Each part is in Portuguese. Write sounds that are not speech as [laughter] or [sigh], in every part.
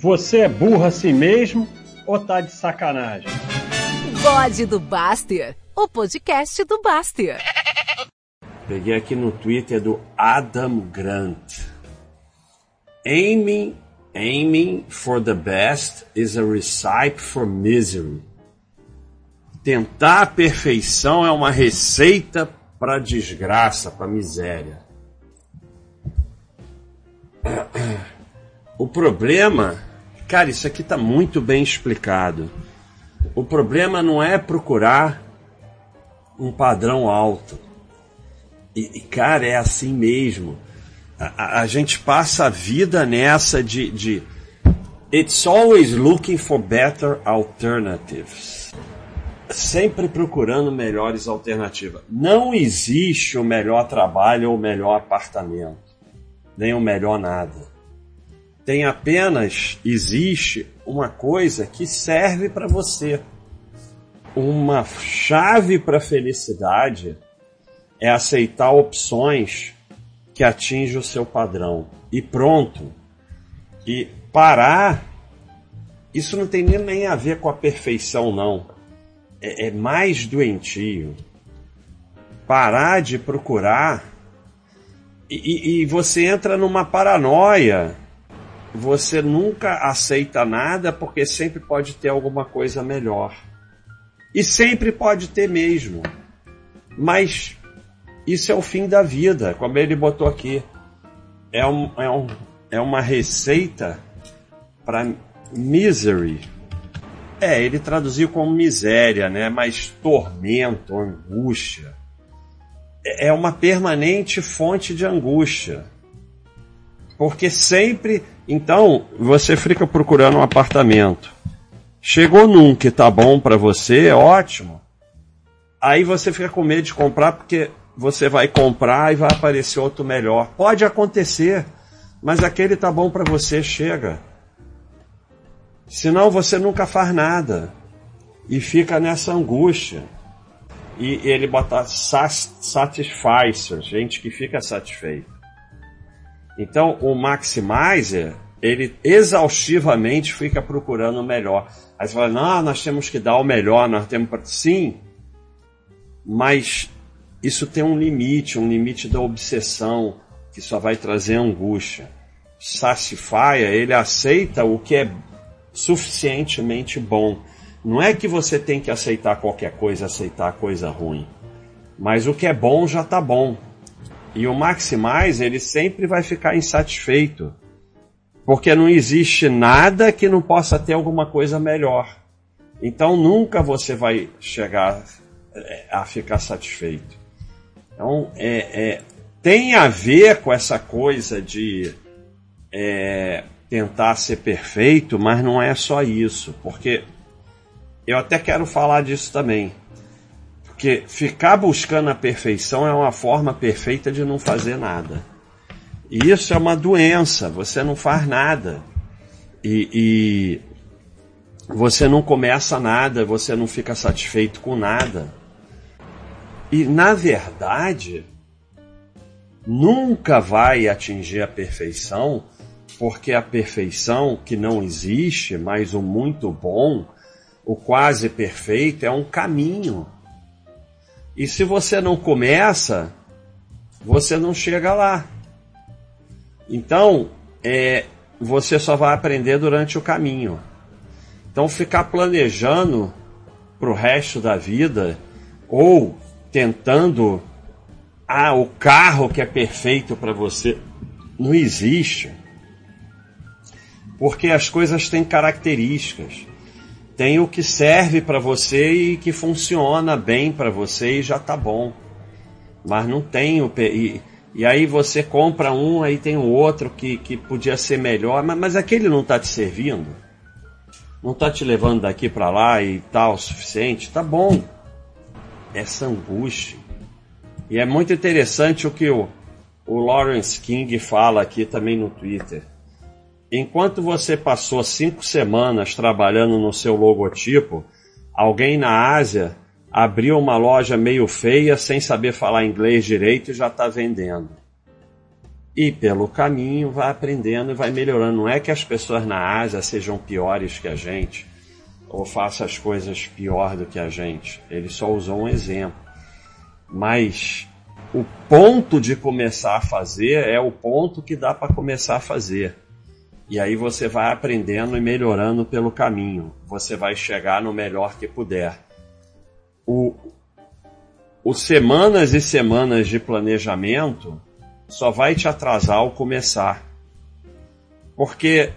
Você é burro assim mesmo ou tá de sacanagem? Bode do Baster, o podcast do Baster. Peguei aqui no Twitter do Adam Grant. Aiming, aiming for the best is a recipe for misery. Tentar a perfeição é uma receita para desgraça, para miséria. [clears throat] O problema, cara, isso aqui está muito bem explicado. O problema não é procurar um padrão alto. E, e cara, é assim mesmo. A, a, gente passa a vida nessa de, de It's always looking for better alternatives. Sempre procurando melhores alternativas. Não existe o melhor trabalho ou o melhor apartamento, nem o melhor nada. Tem apenas existe uma coisa que serve para você. Uma chave para a felicidade é aceitar opções que atingem o seu padrão. E pronto. E parar, isso não tem nem a ver com a perfeição, não. É, é mais doentio. Parar de procurar e, e, você entra numa paranoia. Você nunca aceita nada porque sempre pode ter alguma coisa melhor. E sempre pode ter mesmo. Mas isso é o fim da vida, como ele botou aqui. É, um, é, um, é uma receita para misery. É, ele traduziu como miséria, né? Mas tormento, angústia. É, é uma permanente fonte de angústia. Porque sempre. Então, você fica procurando um apartamento. Chegou num que tá bom para você, é ótimo. Aí você fica com medo de comprar porque você vai comprar e vai aparecer outro melhor. Pode acontecer, mas aquele tá bom para você, chega. Senão você nunca faz nada e fica nessa angústia. E ele bota satisficer, gente que fica satisfeito. Então o maximizer, ele exaustivamente fica procurando o melhor. Aí você fala, não, nós temos que dar o melhor, nós temos para. Sim, mas isso tem um limite, um limite da obsessão que só vai trazer angústia. Satisfyer, ele aceita o que é suficientemente bom. Não é que você tem que aceitar qualquer coisa, aceitar coisa ruim. Mas o que é bom já está bom. E o maximize, ele sempre vai ficar insatisfeito. Porque não existe nada que não possa ter alguma coisa melhor. Então nunca você vai chegar é, a ficar satisfeito. Então, é, é, tem a ver com essa coisa de é, tentar ser perfeito, mas não é só isso, porque eu até quero falar disso também. Porque ficar buscando a perfeição é uma forma perfeita de não fazer nada. E isso é uma doença, você não faz nada. E, e você não começa nada, você não fica satisfeito com nada. E na verdade, nunca vai atingir a perfeição, porque a perfeição que não existe, mas o muito bom, o quase perfeito é um caminho. E se você não começa, você não chega lá. Então, é, você só vai aprender durante o caminho. Então, ficar planejando para o resto da vida ou tentando ah, o carro que é perfeito para você. Não existe. Porque as coisas têm características. Tem o que serve para você e que funciona bem para você e já tá bom. Mas não tem o. E, e aí você compra um, aí tem o outro que, que podia ser melhor, mas, mas aquele não está te servindo? Não está te levando daqui para lá e tal o suficiente? Tá bom essa angústia. E é muito interessante o que o, o Lawrence King fala aqui também no Twitter. Enquanto você passou cinco semanas trabalhando no seu logotipo, alguém na Ásia abriu uma loja meio feia sem saber falar inglês direito e já está vendendo. e pelo caminho vai aprendendo e vai melhorando. Não é que as pessoas na Ásia sejam piores que a gente ou façam as coisas pior do que a gente. Ele só usou um exemplo. Mas o ponto de começar a fazer é o ponto que dá para começar a fazer. E aí você vai aprendendo e melhorando pelo caminho. Você vai chegar no melhor que puder. O, o semanas e semanas de planejamento só vai te atrasar ao começar. Porque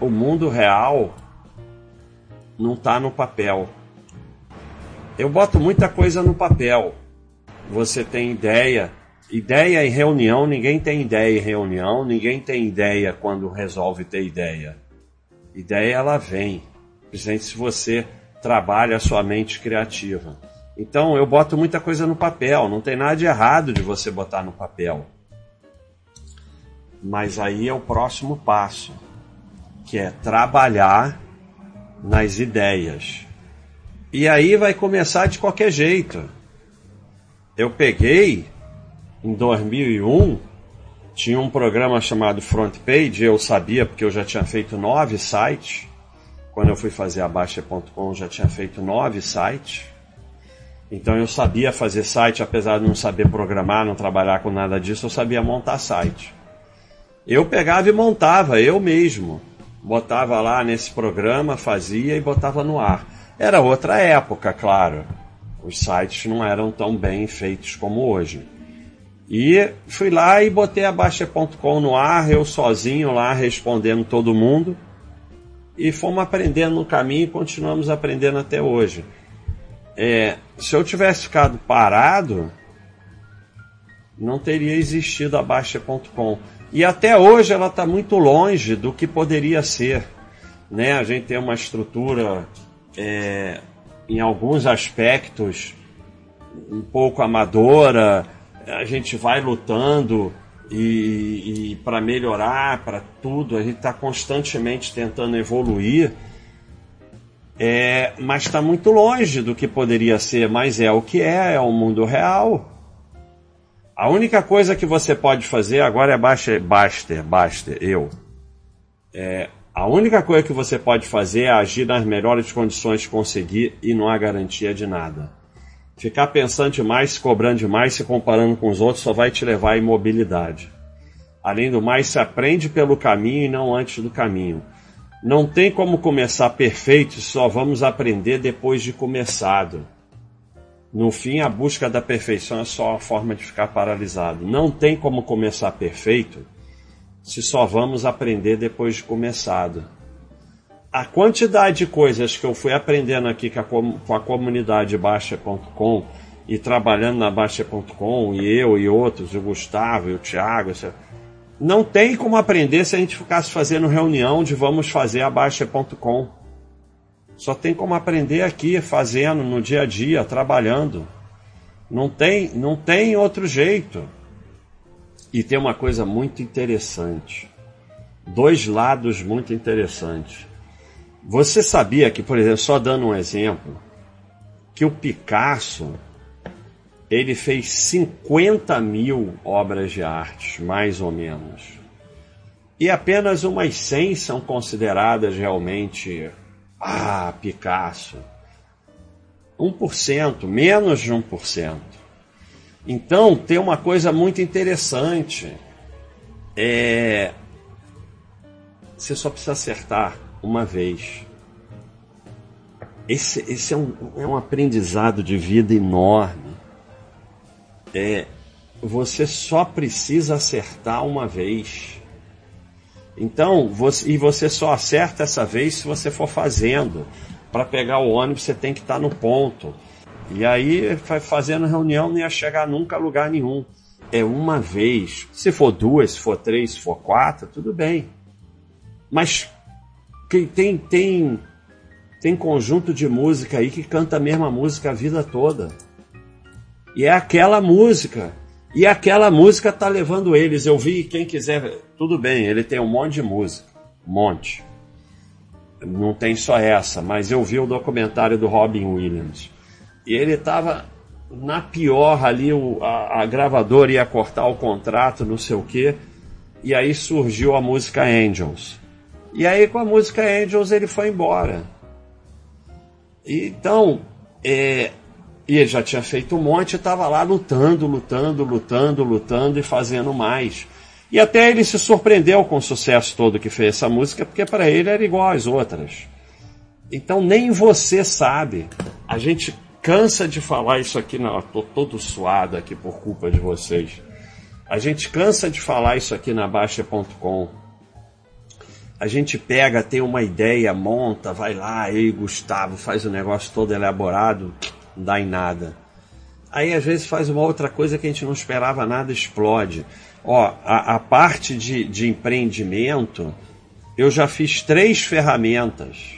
o mundo real não está no papel. Eu boto muita coisa no papel. Você tem ideia, Ideia em reunião, ninguém tem ideia em reunião, ninguém tem ideia quando resolve ter ideia. Ideia ela vem, principalmente se você trabalha a sua mente criativa. Então eu boto muita coisa no papel, não tem nada de errado de você botar no papel. Mas aí é o próximo passo, que é trabalhar nas ideias. E aí vai começar de qualquer jeito. Eu peguei em 2001, tinha um programa chamado Front Page, eu sabia porque eu já tinha feito nove sites. Quando eu fui fazer a Baixa.com, já tinha feito nove sites. Então eu sabia fazer site, apesar de não saber programar, não trabalhar com nada disso, eu sabia montar site. Eu pegava e montava, eu mesmo. Botava lá nesse programa, fazia e botava no ar. Era outra época, claro. Os sites não eram tão bem feitos como hoje. E fui lá e botei a Baixa.com no ar, eu sozinho lá respondendo todo mundo. E fomos aprendendo no caminho e continuamos aprendendo até hoje. É, se eu tivesse ficado parado, não teria existido a Baixa.com. E até hoje ela está muito longe do que poderia ser. Né? A gente tem uma estrutura, é, em alguns aspectos, um pouco amadora a gente vai lutando e, e para melhorar, para tudo, a gente está constantemente tentando evoluir, é, mas está muito longe do que poderia ser, mas é o que é, é o mundo real. A única coisa que você pode fazer agora é basta, basta, basta, eu. É, a única coisa que você pode fazer é agir nas melhores condições de conseguir e não há garantia de nada. Ficar pensando demais, se cobrando demais, se comparando com os outros, só vai te levar à imobilidade. Além do mais, se aprende pelo caminho e não antes do caminho. Não tem como começar perfeito, só vamos aprender depois de começado. No fim, a busca da perfeição é só a forma de ficar paralisado. Não tem como começar perfeito se só vamos aprender depois de começado a quantidade de coisas que eu fui aprendendo aqui com a, com a comunidade Baixa.com e trabalhando na Baixa.com, e eu e outros, o Gustavo e o Thiago, não tem como aprender se a gente ficasse fazendo reunião de vamos fazer a Baixa.com. Só tem como aprender aqui, fazendo no dia a dia, trabalhando. Não tem, não tem outro jeito. E tem uma coisa muito interessante. Dois lados muito interessantes. Você sabia que, por exemplo, só dando um exemplo, que o Picasso ele fez 50 mil obras de arte, mais ou menos. E apenas umas 100 são consideradas realmente, ah, Picasso. 1%, menos de 1%. Então, tem uma coisa muito interessante. É... Você só precisa acertar uma vez. Esse, esse é, um, é um aprendizado de vida enorme. É, você só precisa acertar uma vez. Então, você, e você só acerta essa vez se você for fazendo. Para pegar o ônibus, você tem que estar no ponto. E aí, fazendo reunião, não ia chegar nunca a lugar nenhum. É uma vez. Se for duas, se for três, se for quatro, tudo bem. Mas que tem, tem, tem conjunto de música aí que canta a mesma música a vida toda. E é aquela música. E aquela música tá levando eles. Eu vi, quem quiser, tudo bem, ele tem um monte de música. Um monte. Não tem só essa, mas eu vi o documentário do Robin Williams. E ele tava na pior ali, o, a, a gravadora ia cortar o contrato, não sei o quê. E aí surgiu a música Angels. E aí com a música Angels ele foi embora. Então, é, e ele já tinha feito um monte, estava lá lutando, lutando, lutando, lutando e fazendo mais. E até ele se surpreendeu com o sucesso todo que fez essa música, porque para ele era igual às outras. Então nem você sabe. A gente cansa de falar isso aqui, não, estou todo suado aqui por culpa de vocês. A gente cansa de falar isso aqui na Baixa.com. A gente pega, tem uma ideia, monta, vai lá, ei Gustavo, faz o negócio todo elaborado, não dá em nada. Aí às vezes faz uma outra coisa que a gente não esperava nada, explode. Ó, a, a parte de, de empreendimento, eu já fiz três ferramentas.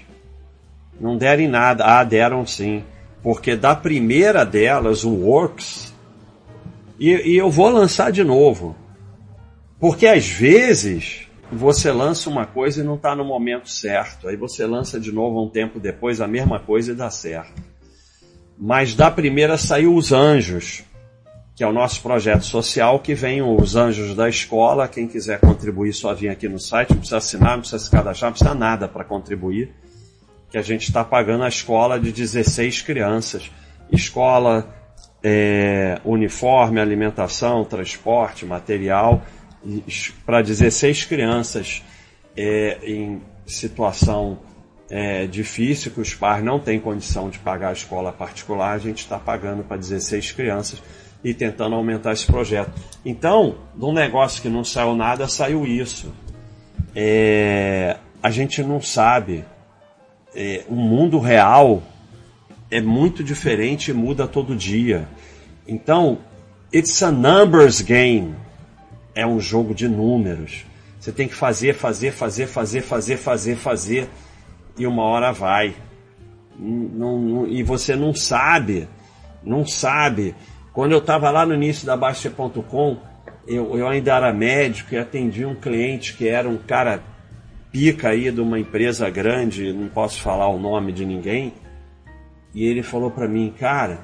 Não deram em nada. Ah, deram sim. Porque da primeira delas, o Works, e, e eu vou lançar de novo. Porque às vezes você lança uma coisa e não está no momento certo. Aí você lança de novo um tempo depois a mesma coisa e dá certo. Mas da primeira saiu Os Anjos, que é o nosso projeto social, que vem os Anjos da Escola. Quem quiser contribuir só vir aqui no site, não precisa assinar, não precisa se cadastrar, não precisa nada para contribuir. Que a gente está pagando a escola de 16 crianças. Escola, é, uniforme, alimentação, transporte, material, para 16 crianças é, em situação é, difícil, que os pais não têm condição de pagar a escola particular, a gente está pagando para 16 crianças e tentando aumentar esse projeto. Então, de um negócio que não saiu nada, saiu isso. É, a gente não sabe. É, o mundo real é muito diferente e muda todo dia. Então, it's a numbers game. É um jogo de números. Você tem que fazer, fazer, fazer, fazer, fazer, fazer, fazer e uma hora vai. Não, não, e você não sabe, não sabe. Quando eu estava lá no início da Baixa.com, eu, eu ainda era médico e atendi um cliente que era um cara pica aí de uma empresa grande, não posso falar o nome de ninguém, e ele falou para mim, cara,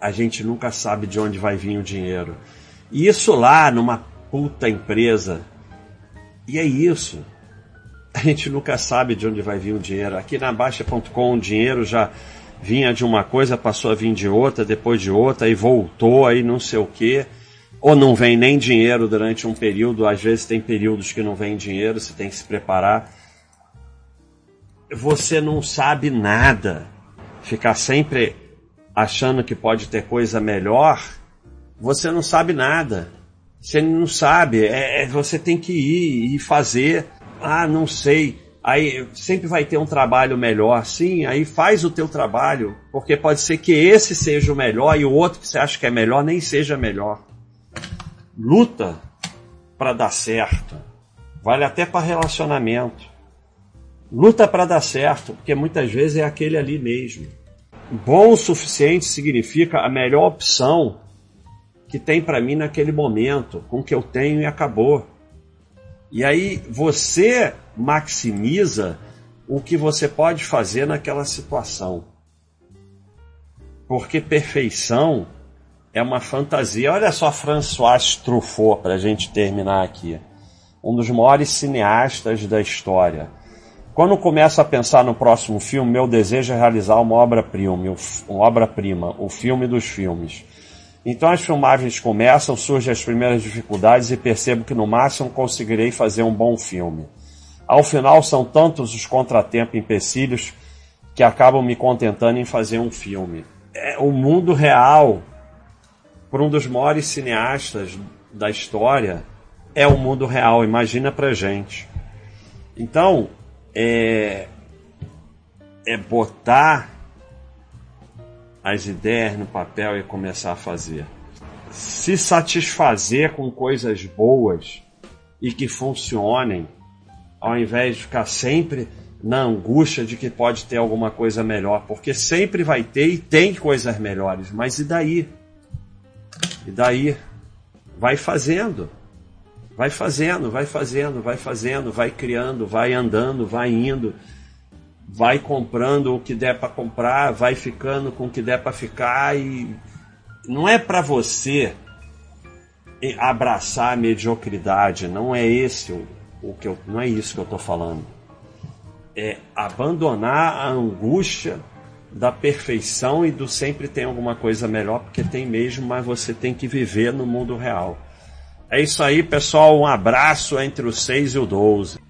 a gente nunca sabe de onde vai vir o dinheiro. E isso lá numa puta empresa. E é isso a gente nunca sabe de onde vai vir o dinheiro. Aqui na Baixa.com o dinheiro já vinha de uma coisa, passou a vir de outra, depois de outra, e voltou, aí não sei o quê. Ou não vem nem dinheiro durante um período, às vezes tem períodos que não vem dinheiro, você tem que se preparar. Você não sabe nada. Ficar sempre achando que pode ter coisa melhor, você não sabe nada. Você não sabe, é, é você tem que ir e fazer ah, não sei. Aí sempre vai ter um trabalho melhor, sim, aí faz o teu trabalho, porque pode ser que esse seja o melhor e o outro que você acha que é melhor nem seja melhor. Luta para dar certo. Vale até para relacionamento. Luta para dar certo, porque muitas vezes é aquele ali mesmo. Bom o suficiente significa a melhor opção que tem para mim naquele momento, com o que eu tenho e acabou. E aí você maximiza o que você pode fazer naquela situação. Porque perfeição é uma fantasia. Olha só François Truffaut, para a gente terminar aqui. Um dos maiores cineastas da história. Quando começo a pensar no próximo filme, meu desejo é realizar uma obra-prima, uma obra-prima, o filme dos filmes. Então as filmagens começam, surgem as primeiras dificuldades e percebo que no máximo conseguirei fazer um bom filme. Ao final são tantos os contratempos e empecilhos que acabam me contentando em fazer um filme. É o mundo real para um dos maiores cineastas da história é o mundo real. Imagina pra gente. Então é, é botar as ideias no papel e começar a fazer. Se satisfazer com coisas boas e que funcionem, ao invés de ficar sempre na angústia de que pode ter alguma coisa melhor, porque sempre vai ter e tem coisas melhores, mas e daí? E daí? Vai fazendo. Vai fazendo, vai fazendo, vai fazendo, vai criando, vai andando, vai indo vai comprando o que der para comprar, vai ficando com o que der para ficar e não é para você abraçar a mediocridade. Não é esse o, o que eu, não é isso que eu estou falando. É abandonar a angústia da perfeição e do sempre tem alguma coisa melhor, porque tem mesmo, mas você tem que viver no mundo real. É isso aí, pessoal. Um abraço entre o 6 e o 12.